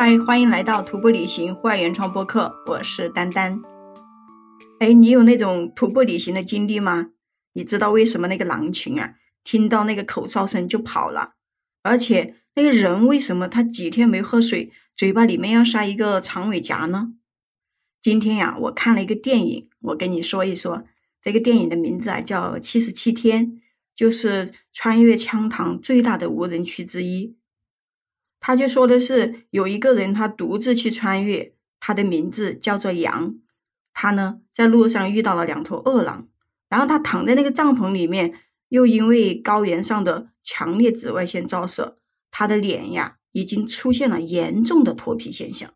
嗨，欢迎来到徒步旅行户外原创播客，我是丹丹。哎，你有那种徒步旅行的经历吗？你知道为什么那个狼群啊，听到那个口哨声就跑了？而且那个人为什么他几天没喝水，嘴巴里面要塞一个长尾夹呢？今天呀，我看了一个电影，我跟你说一说。这个电影的名字啊叫《七十七天》，就是穿越羌塘最大的无人区之一。他就说的是有一个人，他独自去穿越，他的名字叫做杨。他呢在路上遇到了两头饿狼，然后他躺在那个帐篷里面，又因为高原上的强烈紫外线照射，他的脸呀已经出现了严重的脱皮现象，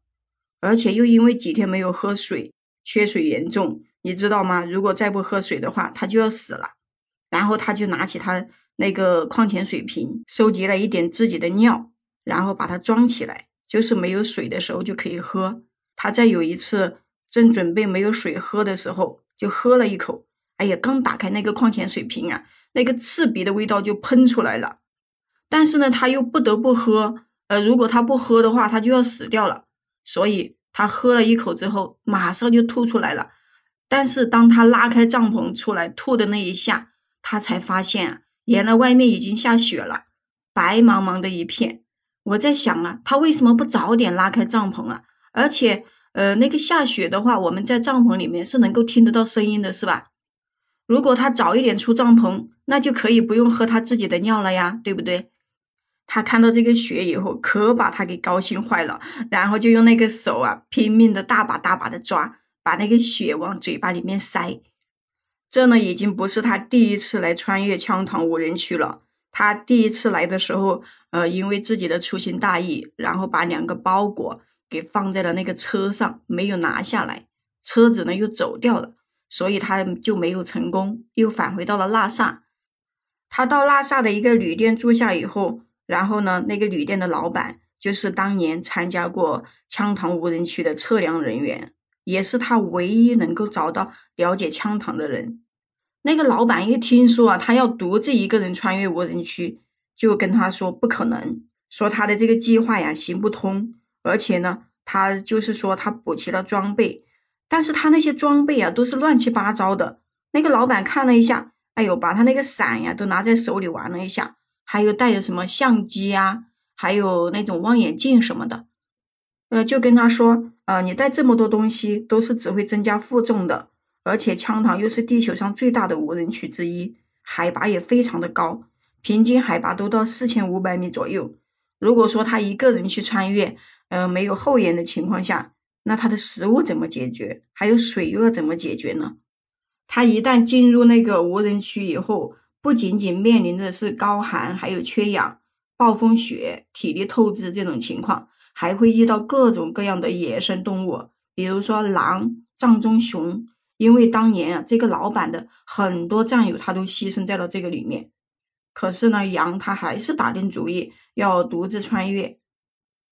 而且又因为几天没有喝水，缺水严重。你知道吗？如果再不喝水的话，他就要死了。然后他就拿起他那个矿泉水瓶，收集了一点自己的尿，然后把它装起来，就是没有水的时候就可以喝。他在有一次正准备没有水喝的时候，就喝了一口。哎呀，刚打开那个矿泉水瓶啊，那个刺鼻的味道就喷出来了。但是呢，他又不得不喝。呃，如果他不喝的话，他就要死掉了。所以他喝了一口之后，马上就吐出来了。但是当他拉开帐篷出来吐的那一下，他才发现啊，原来外面已经下雪了，白茫茫的一片。我在想啊，他为什么不早点拉开帐篷啊？而且，呃，那个下雪的话，我们在帐篷里面是能够听得到声音的，是吧？如果他早一点出帐篷，那就可以不用喝他自己的尿了呀，对不对？他看到这个雪以后，可把他给高兴坏了，然后就用那个手啊，拼命的大把大把的抓。把那个血往嘴巴里面塞，这呢已经不是他第一次来穿越羌塘无人区了。他第一次来的时候，呃，因为自己的粗心大意，然后把两个包裹给放在了那个车上，没有拿下来，车子呢又走掉了，所以他就没有成功，又返回到了拉萨。他到拉萨的一个旅店住下以后，然后呢，那个旅店的老板就是当年参加过羌塘无人区的测量人员。也是他唯一能够找到了解羌塘的人。那个老板一听说啊，他要独自一个人穿越无人区，就跟他说不可能，说他的这个计划呀行不通。而且呢，他就是说他补齐了装备，但是他那些装备啊都是乱七八糟的。那个老板看了一下，哎呦，把他那个伞呀都拿在手里玩了一下，还有带着什么相机啊，还有那种望远镜什么的，呃，就跟他说。呃，你带这么多东西都是只会增加负重的，而且羌塘又是地球上最大的无人区之一，海拔也非常的高，平均海拔都到四千五百米左右。如果说他一个人去穿越，呃，没有后援的情况下，那他的食物怎么解决？还有水又要怎么解决呢？他一旦进入那个无人区以后，不仅仅面临的是高寒，还有缺氧、暴风雪、体力透支这种情况。还会遇到各种各样的野生动物，比如说狼、藏中熊。因为当年啊，这个老板的很多战友他都牺牲在了这个里面。可是呢，羊他还是打定主意要独自穿越。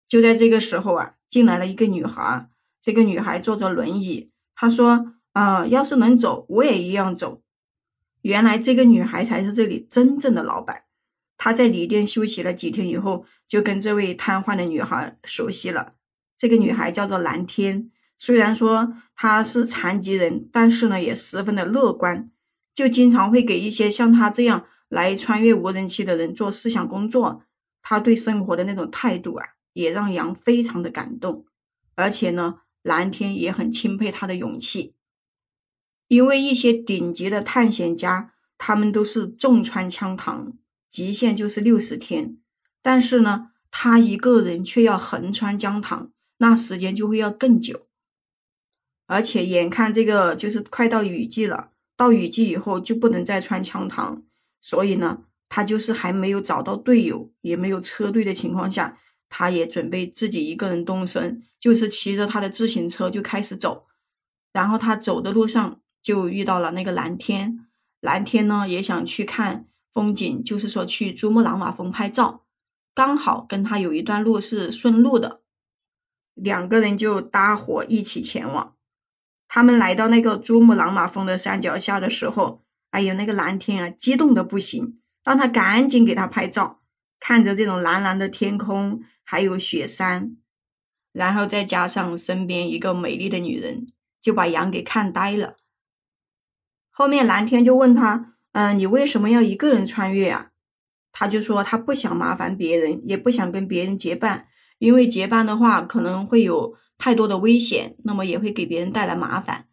就在这个时候啊，进来了一个女孩。这个女孩坐着轮椅，她说：“嗯，要是能走，我也一样走。”原来这个女孩才是这里真正的老板。他在旅店休息了几天以后，就跟这位瘫痪的女孩熟悉了。这个女孩叫做蓝天，虽然说他是残疾人，但是呢也十分的乐观，就经常会给一些像他这样来穿越无人区的人做思想工作。他对生活的那种态度啊，也让杨非常的感动。而且呢，蓝天也很钦佩他的勇气，因为一些顶级的探险家，他们都是重穿羌塘。极限就是六十天，但是呢，他一个人却要横穿江塘，那时间就会要更久。而且眼看这个就是快到雨季了，到雨季以后就不能再穿羌塘，所以呢，他就是还没有找到队友，也没有车队的情况下，他也准备自己一个人动身，就是骑着他的自行车就开始走。然后他走的路上就遇到了那个蓝天，蓝天呢也想去看。风景就是说去珠穆朗玛峰拍照，刚好跟他有一段路是顺路的，两个人就搭伙一起前往。他们来到那个珠穆朗玛峰的山脚下的时候，哎呀，那个蓝天啊，激动的不行，让他赶紧给他拍照。看着这种蓝蓝的天空，还有雪山，然后再加上身边一个美丽的女人，就把杨给看呆了。后面蓝天就问他：“嗯，你为什么要一个人穿越啊？”他就说他不想麻烦别人，也不想跟别人结伴，因为结伴的话可能会有太多的危险，那么也会给别人带来麻烦。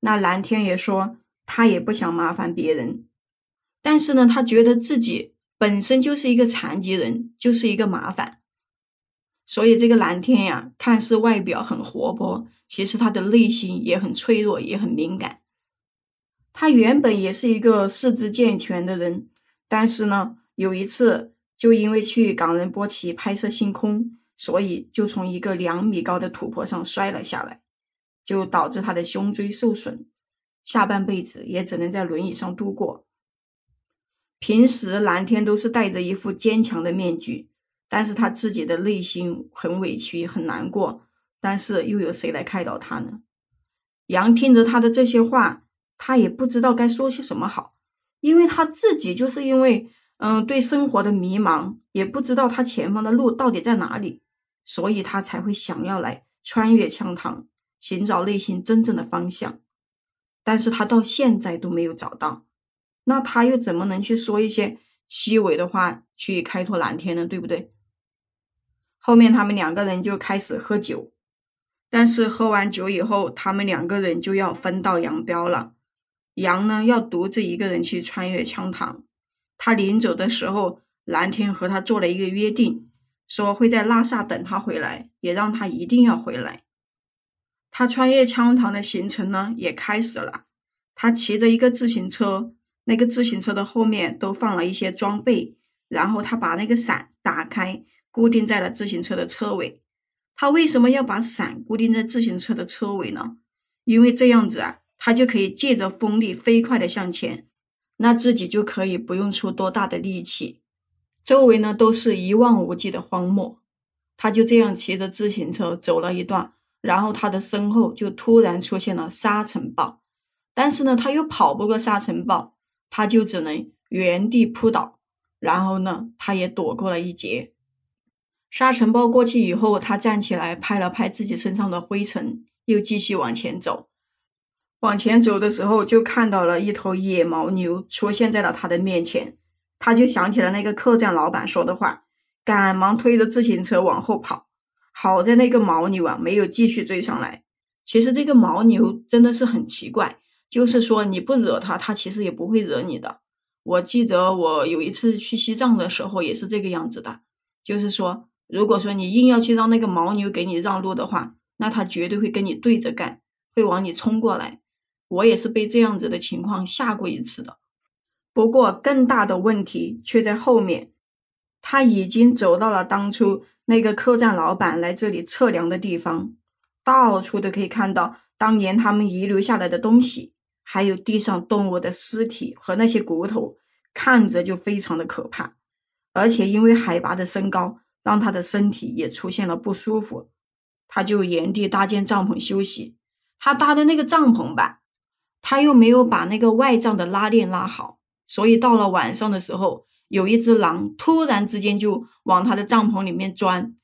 那蓝天也说他也不想麻烦别人，但是呢，他觉得自己本身就是一个残疾人，就是一个麻烦。所以这个蓝天呀，看似外表很活泼，其实他的内心也很脆弱，也很敏感。他原本也是一个四肢健全的人，但是呢，有一次就因为去冈仁波齐拍摄星空，所以就从一个两米高的土坡上摔了下来，就导致他的胸椎受损，下半辈子也只能在轮椅上度过。平时蓝天都是戴着一副坚强的面具。但是他自己的内心很委屈，很难过，但是又有谁来开导他呢？杨听着他的这些话，他也不知道该说些什么好，因为他自己就是因为嗯对生活的迷茫，也不知道他前方的路到底在哪里，所以他才会想要来穿越羌塘，寻找内心真正的方向。但是他到现在都没有找到，那他又怎么能去说一些虚伪的话去开拓蓝天呢？对不对？后面他们两个人就开始喝酒，但是喝完酒以后，他们两个人就要分道扬镳了。杨呢要独自一个人去穿越羌塘，他临走的时候，蓝天和他做了一个约定，说会在拉萨等他回来，也让他一定要回来。他穿越羌塘的行程呢也开始了，他骑着一个自行车，那个自行车的后面都放了一些装备，然后他把那个伞打开。固定在了自行车的车尾，他为什么要把伞固定在自行车的车尾呢？因为这样子啊，他就可以借着风力飞快的向前，那自己就可以不用出多大的力气。周围呢都是一望无际的荒漠，他就这样骑着自行车走了一段，然后他的身后就突然出现了沙尘暴，但是呢他又跑不过沙尘暴，他就只能原地扑倒，然后呢他也躲过了一劫。沙尘暴过去以后，他站起来拍了拍自己身上的灰尘，又继续往前走。往前走的时候，就看到了一头野牦牛出现在了他的面前。他就想起了那个客栈老板说的话，赶忙推着自行车往后跑。好在那个牦牛啊，没有继续追上来。其实这个牦牛真的是很奇怪，就是说你不惹它，它其实也不会惹你的。我记得我有一次去西藏的时候也是这个样子的，就是说。如果说你硬要去让那个牦牛给你让路的话，那它绝对会跟你对着干，会往你冲过来。我也是被这样子的情况吓过一次的。不过更大的问题却在后面，他已经走到了当初那个客栈老板来这里测量的地方，到处都可以看到当年他们遗留下来的东西，还有地上动物的尸体和那些骨头，看着就非常的可怕。而且因为海拔的升高。让他的身体也出现了不舒服，他就原地搭建帐篷休息。他搭的那个帐篷吧，他又没有把那个外帐的拉链拉好，所以到了晚上的时候，有一只狼突然之间就往他的帐篷里面钻，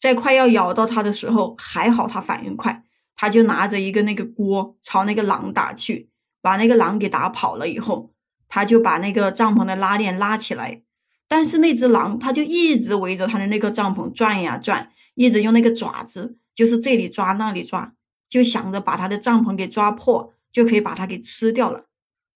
在快要咬到他的时候，还好他反应快，他就拿着一个那个锅朝那个狼打去，把那个狼给打跑了以后，他就把那个帐篷的拉链拉起来。但是那只狼，它就一直围着他的那个帐篷转呀转，一直用那个爪子，就是这里抓那里抓，就想着把他的帐篷给抓破，就可以把它给吃掉了。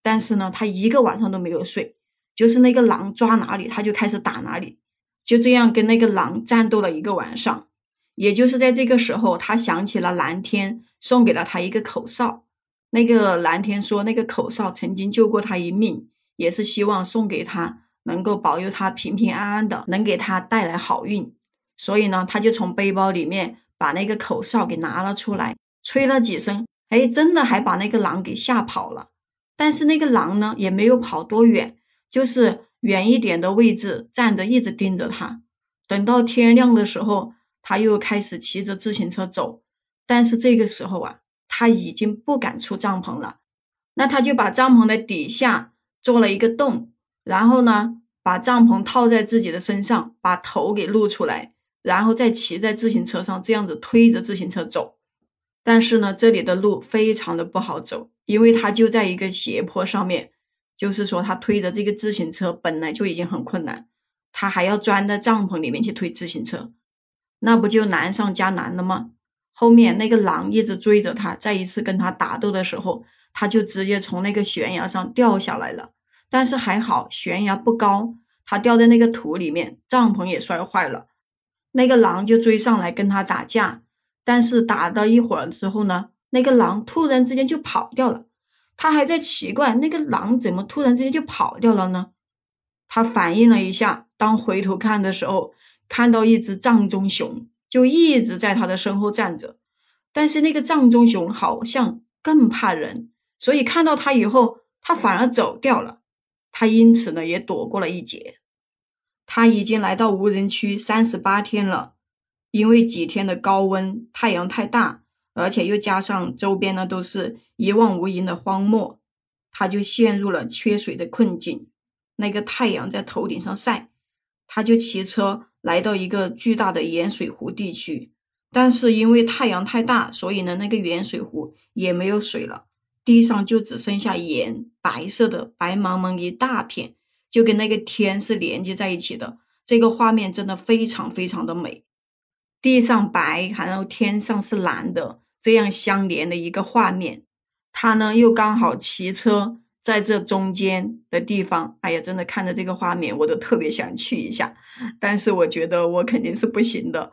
但是呢，他一个晚上都没有睡，就是那个狼抓哪里，他就开始打哪里，就这样跟那个狼战斗了一个晚上。也就是在这个时候，他想起了蓝天送给了他一个口哨，那个蓝天说，那个口哨曾经救过他一命，也是希望送给他。能够保佑他平平安安的，能给他带来好运，所以呢，他就从背包里面把那个口哨给拿了出来，吹了几声，哎，真的还把那个狼给吓跑了。但是那个狼呢，也没有跑多远，就是远一点的位置站着，一直盯着他。等到天亮的时候，他又开始骑着自行车走。但是这个时候啊，他已经不敢出帐篷了，那他就把帐篷的底下做了一个洞。然后呢，把帐篷套在自己的身上，把头给露出来，然后再骑在自行车上这样子推着自行车走。但是呢，这里的路非常的不好走，因为他就在一个斜坡上面，就是说他推的这个自行车本来就已经很困难，他还要钻在帐篷里面去推自行车，那不就难上加难了吗？后面那个狼一直追着他，在一次跟他打斗的时候，他就直接从那个悬崖上掉下来了。但是还好，悬崖不高，他掉在那个土里面，帐篷也摔坏了。那个狼就追上来跟他打架。但是打到一会儿之后呢，那个狼突然之间就跑掉了。他还在奇怪那个狼怎么突然之间就跑掉了呢？他反应了一下，当回头看的时候，看到一只藏棕熊就一直在他的身后站着。但是那个藏棕熊好像更怕人，所以看到他以后，他反而走掉了。他因此呢也躲过了一劫。他已经来到无人区三十八天了。因为几天的高温，太阳太大，而且又加上周边呢都是一望无垠的荒漠，他就陷入了缺水的困境。那个太阳在头顶上晒，他就骑车来到一个巨大的盐水湖地区，但是因为太阳太大，所以呢那个盐水湖也没有水了，地上就只剩下盐，白色的，白茫茫一大片，就跟那个天是连接在一起的。这个画面真的非常非常的美。地上白，然后天上是蓝的，这样相连的一个画面。他呢又刚好骑车在这中间的地方，哎呀，真的看着这个画面，我都特别想去一下。但是我觉得我肯定是不行的。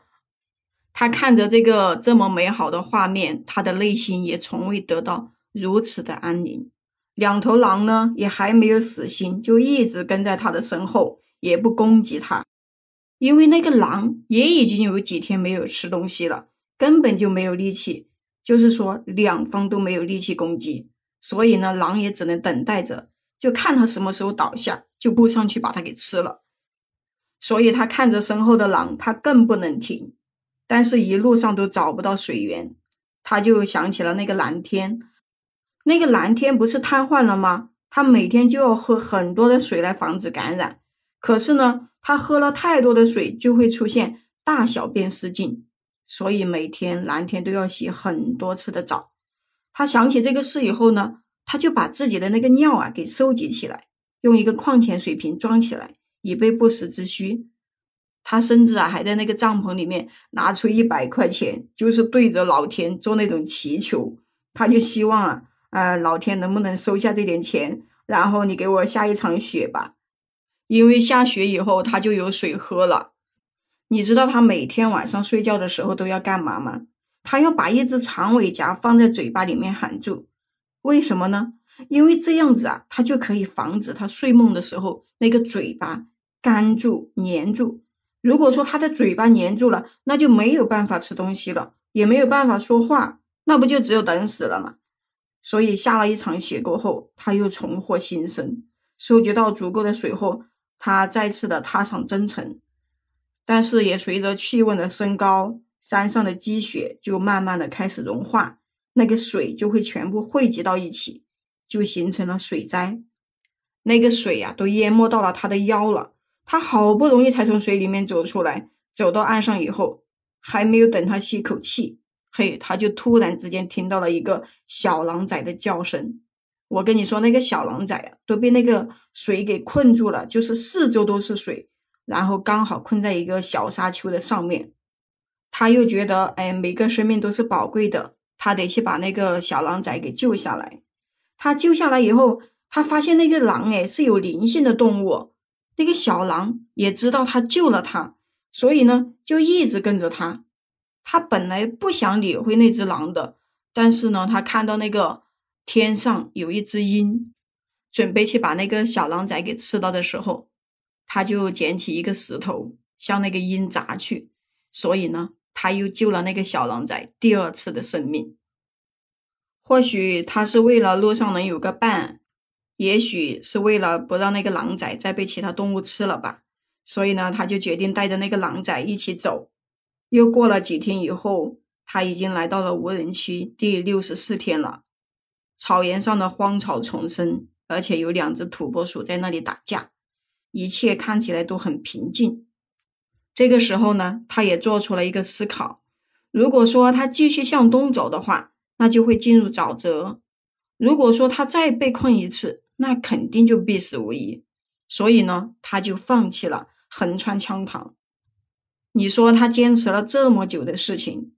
他看着这个这么美好的画面，他的内心也从未得到如此的安宁。两头狼呢也还没有死心，就一直跟在他的身后，也不攻击他。因为那个狼也已经有几天没有吃东西了，根本就没有力气，就是说两方都没有力气攻击，所以呢，狼也只能等待着，就看他什么时候倒下，就扑上去把他给吃了。所以他看着身后的狼，他更不能停，但是一路上都找不到水源，他就想起了那个蓝天，那个蓝天不是瘫痪了吗？他每天就要喝很多的水来防止感染，可是呢？他喝了太多的水，就会出现大小便失禁，所以每天蓝天都要洗很多次的澡。他想起这个事以后呢，他就把自己的那个尿啊给收集起来，用一个矿泉水瓶装起来，以备不时之需。他甚至啊还在那个帐篷里面拿出一百块钱，就是对着老天做那种祈求，他就希望啊，呃，老天能不能收下这点钱，然后你给我下一场雪吧。因为下雪以后，他就有水喝了。你知道他每天晚上睡觉的时候都要干嘛吗？他要把一只长尾夹放在嘴巴里面含住。为什么呢？因为这样子啊，他就可以防止他睡梦的时候那个嘴巴干住、粘住。如果说他的嘴巴粘住了，那就没有办法吃东西了，也没有办法说话，那不就只有等死了吗？所以下了一场雪过后，他又重获新生，收集到足够的水后。他再次的踏上征程，但是也随着气温的升高，山上的积雪就慢慢的开始融化，那个水就会全部汇集到一起，就形成了水灾。那个水呀，都淹没到了他的腰了。他好不容易才从水里面走出来，走到岸上以后，还没有等他吸口气，嘿，他就突然之间听到了一个小狼崽的叫声。我跟你说，那个小狼崽啊，都被那个水给困住了，就是四周都是水，然后刚好困在一个小沙丘的上面。他又觉得，哎，每个生命都是宝贵的，他得去把那个小狼崽给救下来。他救下来以后，他发现那个狼，哎，是有灵性的动物。那个小狼也知道他救了他，所以呢，就一直跟着他。他本来不想理会那只狼的，但是呢，他看到那个。天上有一只鹰，准备去把那个小狼崽给吃到的时候，他就捡起一个石头向那个鹰砸去，所以呢，他又救了那个小狼崽第二次的生命。或许他是为了路上能有个伴，也许是为了不让那个狼崽再被其他动物吃了吧，所以呢，他就决定带着那个狼崽一起走。又过了几天以后，他已经来到了无人区第六十四天了。草原上的荒草丛生，而且有两只土拨鼠在那里打架，一切看起来都很平静。这个时候呢，他也做出了一个思考：如果说他继续向东走的话，那就会进入沼泽；如果说他再被困一次，那肯定就必死无疑。所以呢，他就放弃了横穿羌塘。你说他坚持了这么久的事情，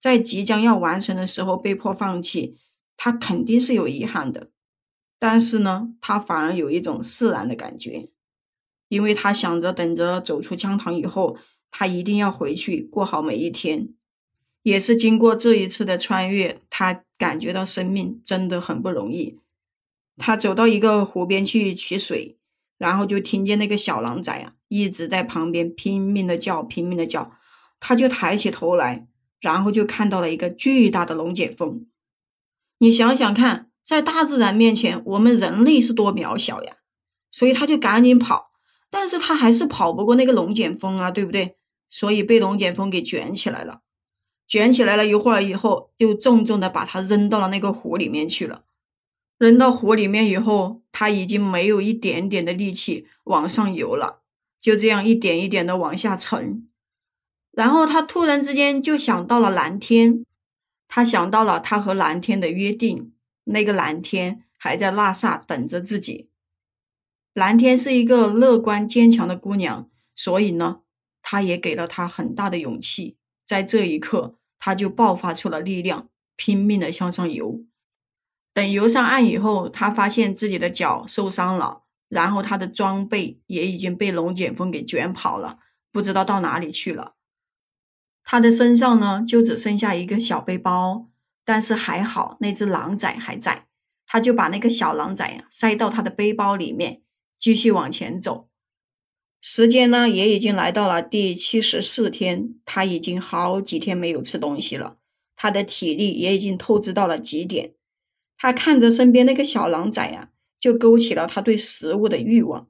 在即将要完成的时候被迫放弃，他肯定是有遗憾的。但是呢，他反而有一种释然的感觉，因为他想着等着走出羌塘以后，他一定要回去过好每一天。也是经过这一次的穿越，他感觉到生命真的很不容易。他走到一个湖边去取水。然后就听见那个小狼崽啊，一直在旁边拼命的叫，拼命的叫。他就抬起头来，然后就看到了一个巨大的龙卷风。你想想看，在大自然面前，我们人类是多渺小呀！所以他就赶紧跑，但是他还是跑不过那个龙卷风啊，对不对？所以被龙卷风给卷起来了，卷起来了一会儿以后，又重重的把他扔到了那个湖里面去了。扔到湖里面以后，他已经没有一点点的力气往上游了，就这样一点一点的往下沉。然后他突然之间就想到了蓝天，他想到了他和蓝天的约定，那个蓝天还在拉萨等着自己。蓝天是一个乐观坚强的姑娘，所以呢，她也给了他很大的勇气。在这一刻，他就爆发出了力量，拼命的向上游。等游上岸以后，他发现自己的脚受伤了，然后他的装备也已经被龙卷风给卷跑了，不知道到哪里去了。他的身上呢，就只剩下一个小背包，但是还好那只狼崽还在，他就把那个小狼崽呀塞到他的背包里面，继续往前走。时间呢，也已经来到了第七十四天，他已经好几天没有吃东西了，他的体力也已经透支到了极点。他看着身边那个小狼崽呀，就勾起了他对食物的欲望，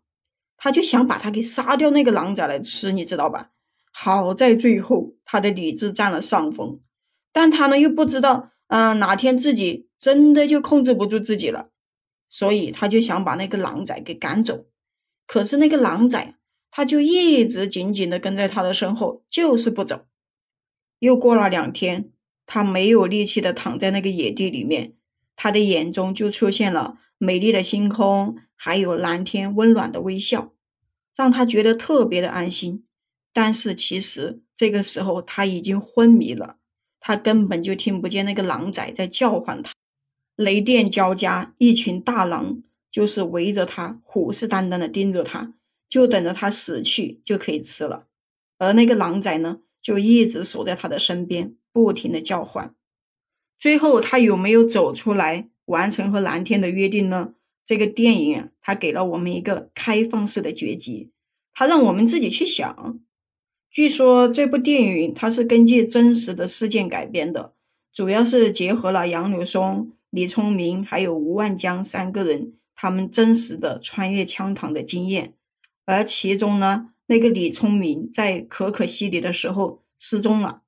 他就想把他给杀掉，那个狼崽来吃，你知道吧？好在最后他的理智占了上风，但他呢又不知道，嗯，哪天自己真的就控制不住自己了，所以他就想把那个狼崽给赶走。可是那个狼崽，他就一直紧紧的跟在他的身后，就是不走。又过了两天，他没有力气的躺在那个野地里面。他的眼中就出现了美丽的星空，还有蓝天温暖的微笑，让他觉得特别的安心。但是其实这个时候他已经昏迷了，他根本就听不见那个狼崽在叫唤他。雷电交加，一群大狼就是围着他，虎视眈眈的盯着他，就等着他死去就可以吃了。而那个狼崽呢，就一直守在他的身边，不停的叫唤。最后，他有没有走出来完成和蓝天的约定呢？这个电影啊，它给了我们一个开放式的结局，它让我们自己去想。据说这部电影它是根据真实的事件改编的，主要是结合了杨柳松、李聪明还有吴万江三个人他们真实的穿越羌塘的经验。而其中呢，那个李聪明在可可西里的时候失踪了。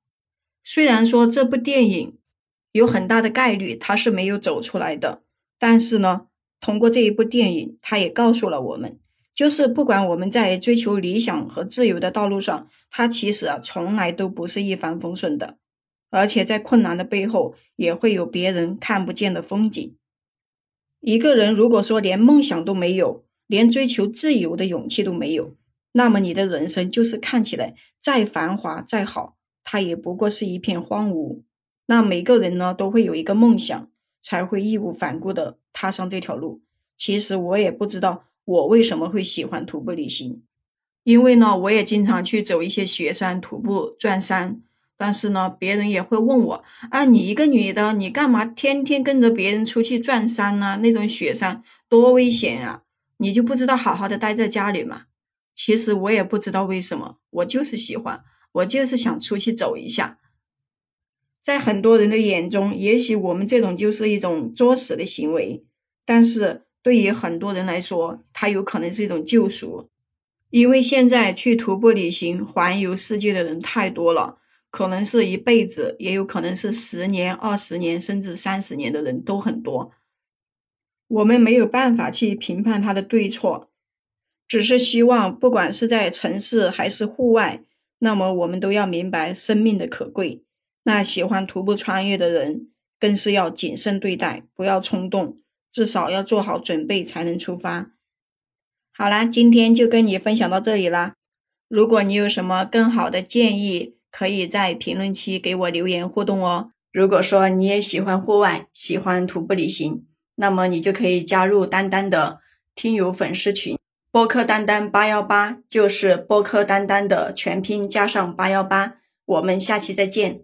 虽然说这部电影。有很大的概率他是没有走出来的，但是呢，通过这一部电影，他也告诉了我们，就是不管我们在追求理想和自由的道路上，他其实啊从来都不是一帆风顺的，而且在困难的背后也会有别人看不见的风景。一个人如果说连梦想都没有，连追求自由的勇气都没有，那么你的人生就是看起来再繁华再好，它也不过是一片荒芜。那每个人呢都会有一个梦想，才会义无反顾的踏上这条路。其实我也不知道我为什么会喜欢徒步旅行，因为呢我也经常去走一些雪山、徒步、转山。但是呢别人也会问我啊，你一个女的，你干嘛天天跟着别人出去转山呢？那种雪山多危险啊！你就不知道好好的待在家里吗？其实我也不知道为什么，我就是喜欢，我就是想出去走一下。在很多人的眼中，也许我们这种就是一种作死的行为，但是对于很多人来说，它有可能是一种救赎。因为现在去徒步旅行、环游世界的人太多了，可能是一辈子，也有可能是十年、二十年，甚至三十年的人都很多。我们没有办法去评判他的对错，只是希望，不管是在城市还是户外。那么我们都要明白生命的可贵。那喜欢徒步穿越的人，更是要谨慎对待，不要冲动，至少要做好准备才能出发。好啦，今天就跟你分享到这里啦。如果你有什么更好的建议，可以在评论区给我留言互动哦。如果说你也喜欢户外，喜欢徒步旅行，那么你就可以加入丹丹的听友粉丝群，播客丹丹八幺八，就是播客丹丹的全拼加上八幺八。我们下期再见。